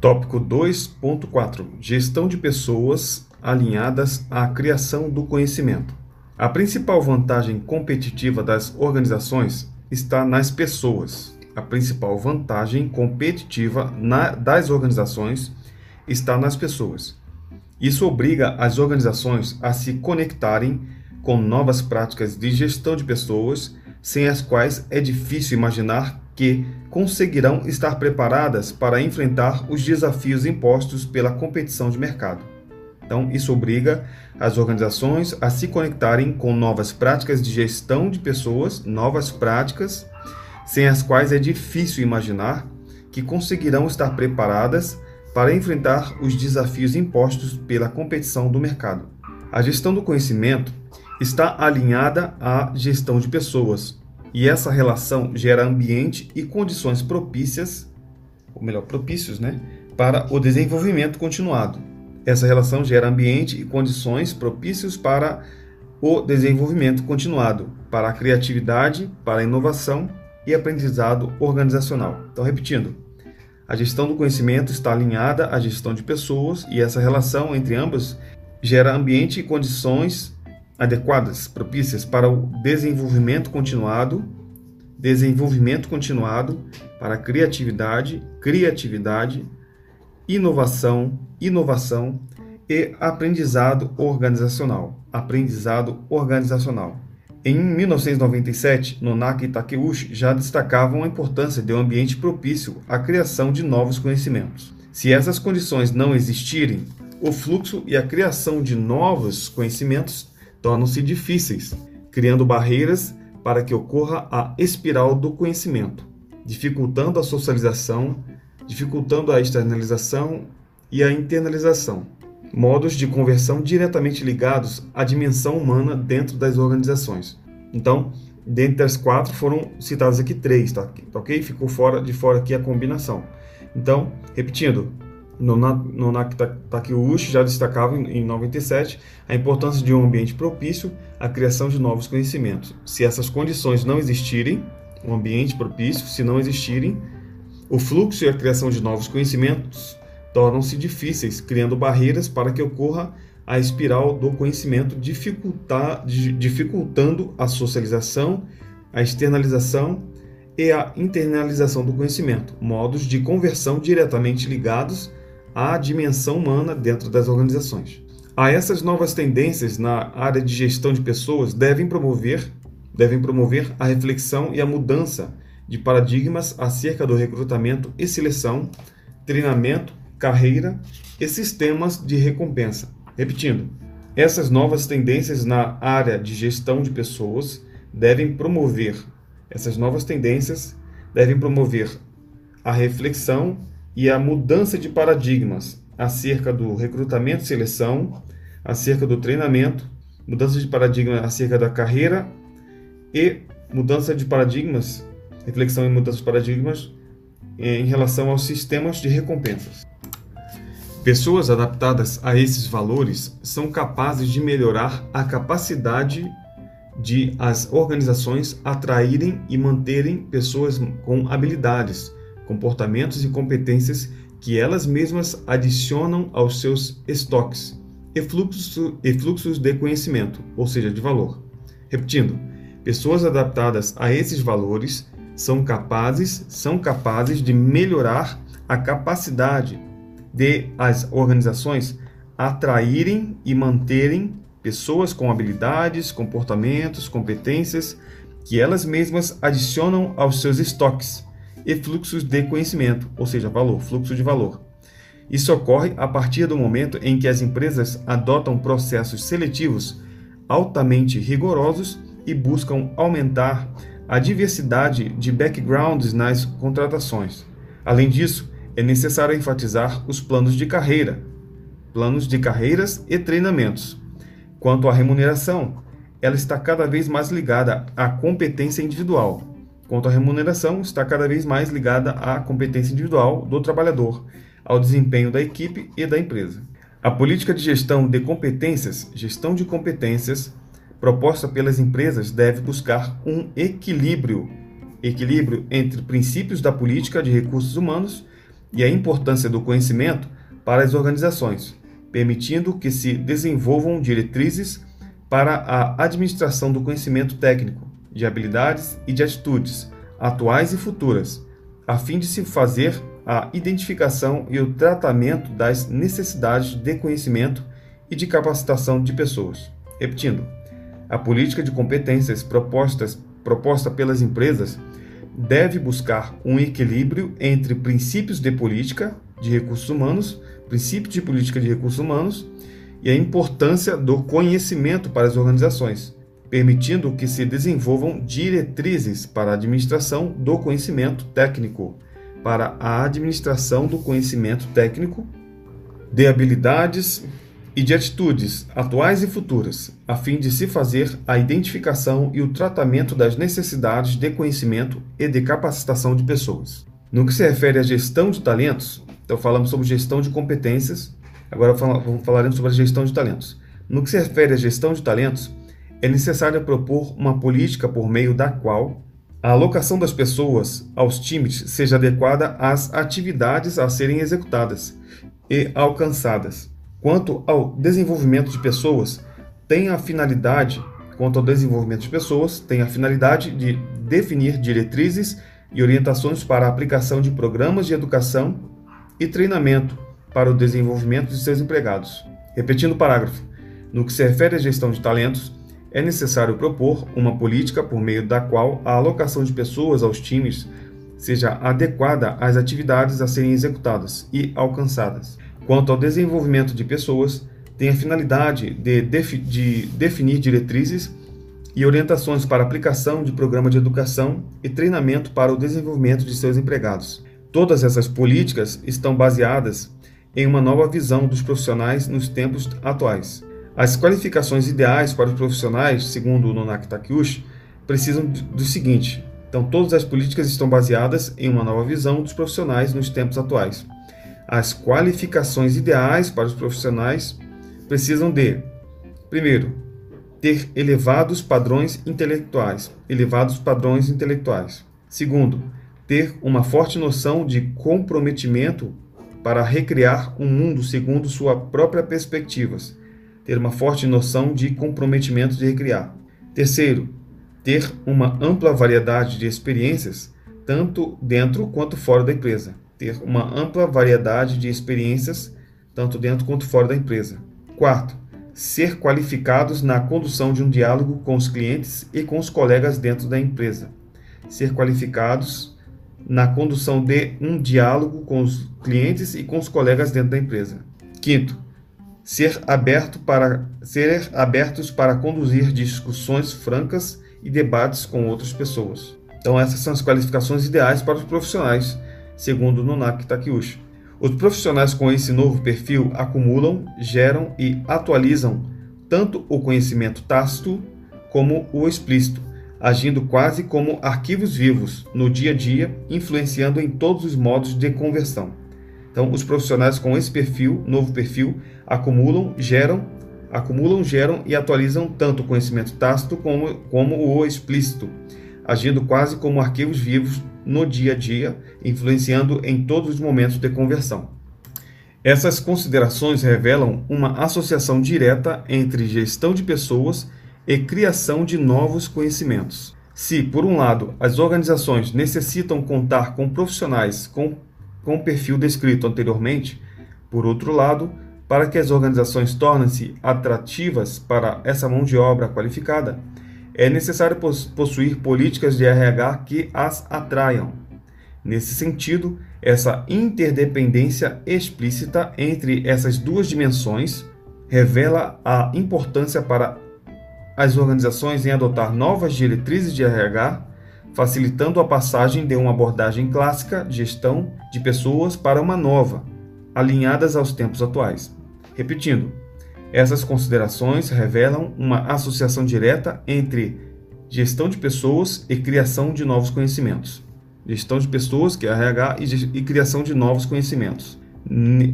Tópico 2.4 Gestão de pessoas alinhadas à criação do conhecimento. A principal vantagem competitiva das organizações está nas pessoas. A principal vantagem competitiva na, das organizações está nas pessoas. Isso obriga as organizações a se conectarem com novas práticas de gestão de pessoas, sem as quais é difícil imaginar que conseguirão estar preparadas para enfrentar os desafios impostos pela competição de mercado. Então, isso obriga as organizações a se conectarem com novas práticas de gestão de pessoas, novas práticas, sem as quais é difícil imaginar que conseguirão estar preparadas para enfrentar os desafios impostos pela competição do mercado. A gestão do conhecimento está alinhada à gestão de pessoas, e essa relação gera ambiente e condições propícias, ou melhor, propícios, né, para o desenvolvimento continuado. Essa relação gera ambiente e condições propícios para o desenvolvimento continuado, para a criatividade, para a inovação e aprendizado organizacional. Então, repetindo, a gestão do conhecimento está alinhada à gestão de pessoas e essa relação entre ambas gera ambiente e condições adequadas, propícias para o desenvolvimento continuado, desenvolvimento continuado para criatividade, criatividade, inovação, inovação e aprendizado organizacional, aprendizado organizacional. Em 1997, Nonaka e Takeuchi já destacavam a importância de um ambiente propício à criação de novos conhecimentos. Se essas condições não existirem, o fluxo e a criação de novos conhecimentos tornam-se difíceis, criando barreiras para que ocorra a espiral do conhecimento, dificultando a socialização, dificultando a externalização e a internalização, modos de conversão diretamente ligados à dimensão humana dentro das organizações. Então, dentre das quatro foram citadas aqui três, tá? ok? Ficou fora de fora aqui a combinação. Então, repetindo, Nonaki Takeuchi já destacava em 97 a importância de um ambiente propício à criação de novos conhecimentos. Se essas condições não existirem, um ambiente propício, se não existirem, o fluxo e a criação de novos conhecimentos tornam-se difíceis, criando barreiras para que ocorra a espiral do conhecimento, dificultando a socialização, a externalização e a internalização do conhecimento, modos de conversão diretamente ligados à dimensão humana dentro das organizações. A essas novas tendências na área de gestão de pessoas devem promover, devem promover a reflexão e a mudança de paradigmas acerca do recrutamento e seleção, treinamento, carreira e sistemas de recompensa. Repetindo, essas novas tendências na área de gestão de pessoas devem promover essas novas tendências devem promover a reflexão e a mudança de paradigmas acerca do recrutamento e seleção, acerca do treinamento, mudança de paradigma acerca da carreira e mudança de paradigmas, reflexão e mudança de paradigmas em relação aos sistemas de recompensas. Pessoas adaptadas a esses valores são capazes de melhorar a capacidade de as organizações atraírem e manterem pessoas com habilidades, comportamentos e competências que elas mesmas adicionam aos seus estoques e fluxos, e fluxos de conhecimento, ou seja, de valor. Repetindo, pessoas adaptadas a esses valores são capazes, são capazes de melhorar a capacidade de as organizações atraírem e manterem pessoas com habilidades, comportamentos, competências que elas mesmas adicionam aos seus estoques e fluxos de conhecimento, ou seja, valor, fluxo de valor. Isso ocorre a partir do momento em que as empresas adotam processos seletivos altamente rigorosos e buscam aumentar a diversidade de backgrounds nas contratações. Além disso, é necessário enfatizar os planos de carreira, planos de carreiras e treinamentos. Quanto à remuneração, ela está cada vez mais ligada à competência individual, quanto à remuneração, está cada vez mais ligada à competência individual do trabalhador, ao desempenho da equipe e da empresa. A política de gestão de competências, gestão de competências, proposta pelas empresas deve buscar um equilíbrio, equilíbrio entre princípios da política de recursos humanos e a importância do conhecimento para as organizações, permitindo que se desenvolvam diretrizes para a administração do conhecimento técnico, de habilidades e de atitudes, atuais e futuras, a fim de se fazer a identificação e o tratamento das necessidades de conhecimento e de capacitação de pessoas. Repetindo, a política de competências propostas, proposta pelas empresas deve buscar um equilíbrio entre princípios de política de recursos humanos, princípios de política de recursos humanos e a importância do conhecimento para as organizações, permitindo que se desenvolvam diretrizes para a administração do conhecimento técnico, para a administração do conhecimento técnico, de habilidades e de atitudes atuais e futuras, a fim de se fazer a identificação e o tratamento das necessidades de conhecimento e de capacitação de pessoas. No que se refere à gestão de talentos, então falamos sobre gestão de competências, agora falaremos sobre a gestão de talentos. No que se refere à gestão de talentos, é necessário propor uma política por meio da qual a alocação das pessoas aos times seja adequada às atividades a serem executadas e alcançadas. Quanto ao desenvolvimento de pessoas, tem a finalidade, quanto ao desenvolvimento de pessoas, tem a finalidade de definir diretrizes e orientações para a aplicação de programas de educação e treinamento para o desenvolvimento de seus empregados. Repetindo o parágrafo, no que se refere à gestão de talentos, é necessário propor uma política por meio da qual a alocação de pessoas aos times seja adequada às atividades a serem executadas e alcançadas. Quanto ao desenvolvimento de pessoas, tem a finalidade de, defi de definir diretrizes e orientações para aplicação de programa de educação e treinamento para o desenvolvimento de seus empregados. Todas essas políticas estão baseadas em uma nova visão dos profissionais nos tempos atuais. As qualificações ideais para os profissionais, segundo o Nonak Takeuchi, precisam do seguinte: então, todas as políticas estão baseadas em uma nova visão dos profissionais nos tempos atuais. As qualificações ideais para os profissionais precisam de, primeiro, ter elevados padrões intelectuais, elevados padrões intelectuais. Segundo, ter uma forte noção de comprometimento para recriar um mundo segundo suas próprias perspectivas ter uma forte noção de comprometimento de recriar. Terceiro, ter uma ampla variedade de experiências, tanto dentro quanto fora da empresa. Ter uma ampla variedade de experiências, tanto dentro quanto fora da empresa. Quarto, ser qualificados na condução de um diálogo com os clientes e com os colegas dentro da empresa. Ser qualificados na condução de um diálogo com os clientes e com os colegas dentro da empresa. Quinto, ser aberto para ser abertos para conduzir discussões francas e debates com outras pessoas. Então essas são as qualificações ideais para os profissionais, segundo Nonak Takeuchi. Os profissionais com esse novo perfil acumulam, geram e atualizam tanto o conhecimento tácito como o explícito, agindo quase como arquivos vivos no dia a dia, influenciando em todos os modos de conversão. Então, os profissionais com esse perfil, novo perfil, acumulam, geram, acumulam, geram e atualizam tanto o conhecimento tácito como, como o explícito, agindo quase como arquivos vivos no dia a dia, influenciando em todos os momentos de conversão. Essas considerações revelam uma associação direta entre gestão de pessoas e criação de novos conhecimentos. Se, por um lado, as organizações necessitam contar com profissionais com com o perfil descrito anteriormente. Por outro lado, para que as organizações tornem-se atrativas para essa mão de obra qualificada, é necessário possuir políticas de RH que as atraiam. Nesse sentido, essa interdependência explícita entre essas duas dimensões revela a importância para as organizações em adotar novas diretrizes de RH facilitando a passagem de uma abordagem clássica de gestão de pessoas para uma nova, alinhadas aos tempos atuais. Repetindo, essas considerações revelam uma associação direta entre gestão de pessoas e criação de novos conhecimentos. Gestão de pessoas, que é RH, e, criação de novos conhecimentos.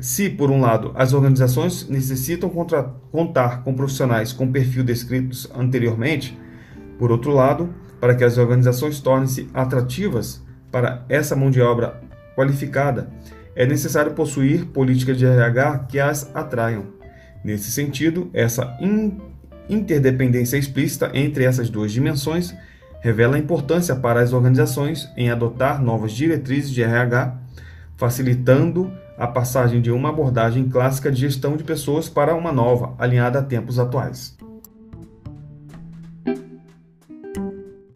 Se, por um lado, as organizações necessitam contar com profissionais com perfil descritos anteriormente, por outro lado, para que as organizações tornem-se atrativas para essa mão de obra qualificada, é necessário possuir políticas de RH que as atraiam. Nesse sentido, essa in interdependência explícita entre essas duas dimensões revela a importância para as organizações em adotar novas diretrizes de RH, facilitando a passagem de uma abordagem clássica de gestão de pessoas para uma nova, alinhada a tempos atuais.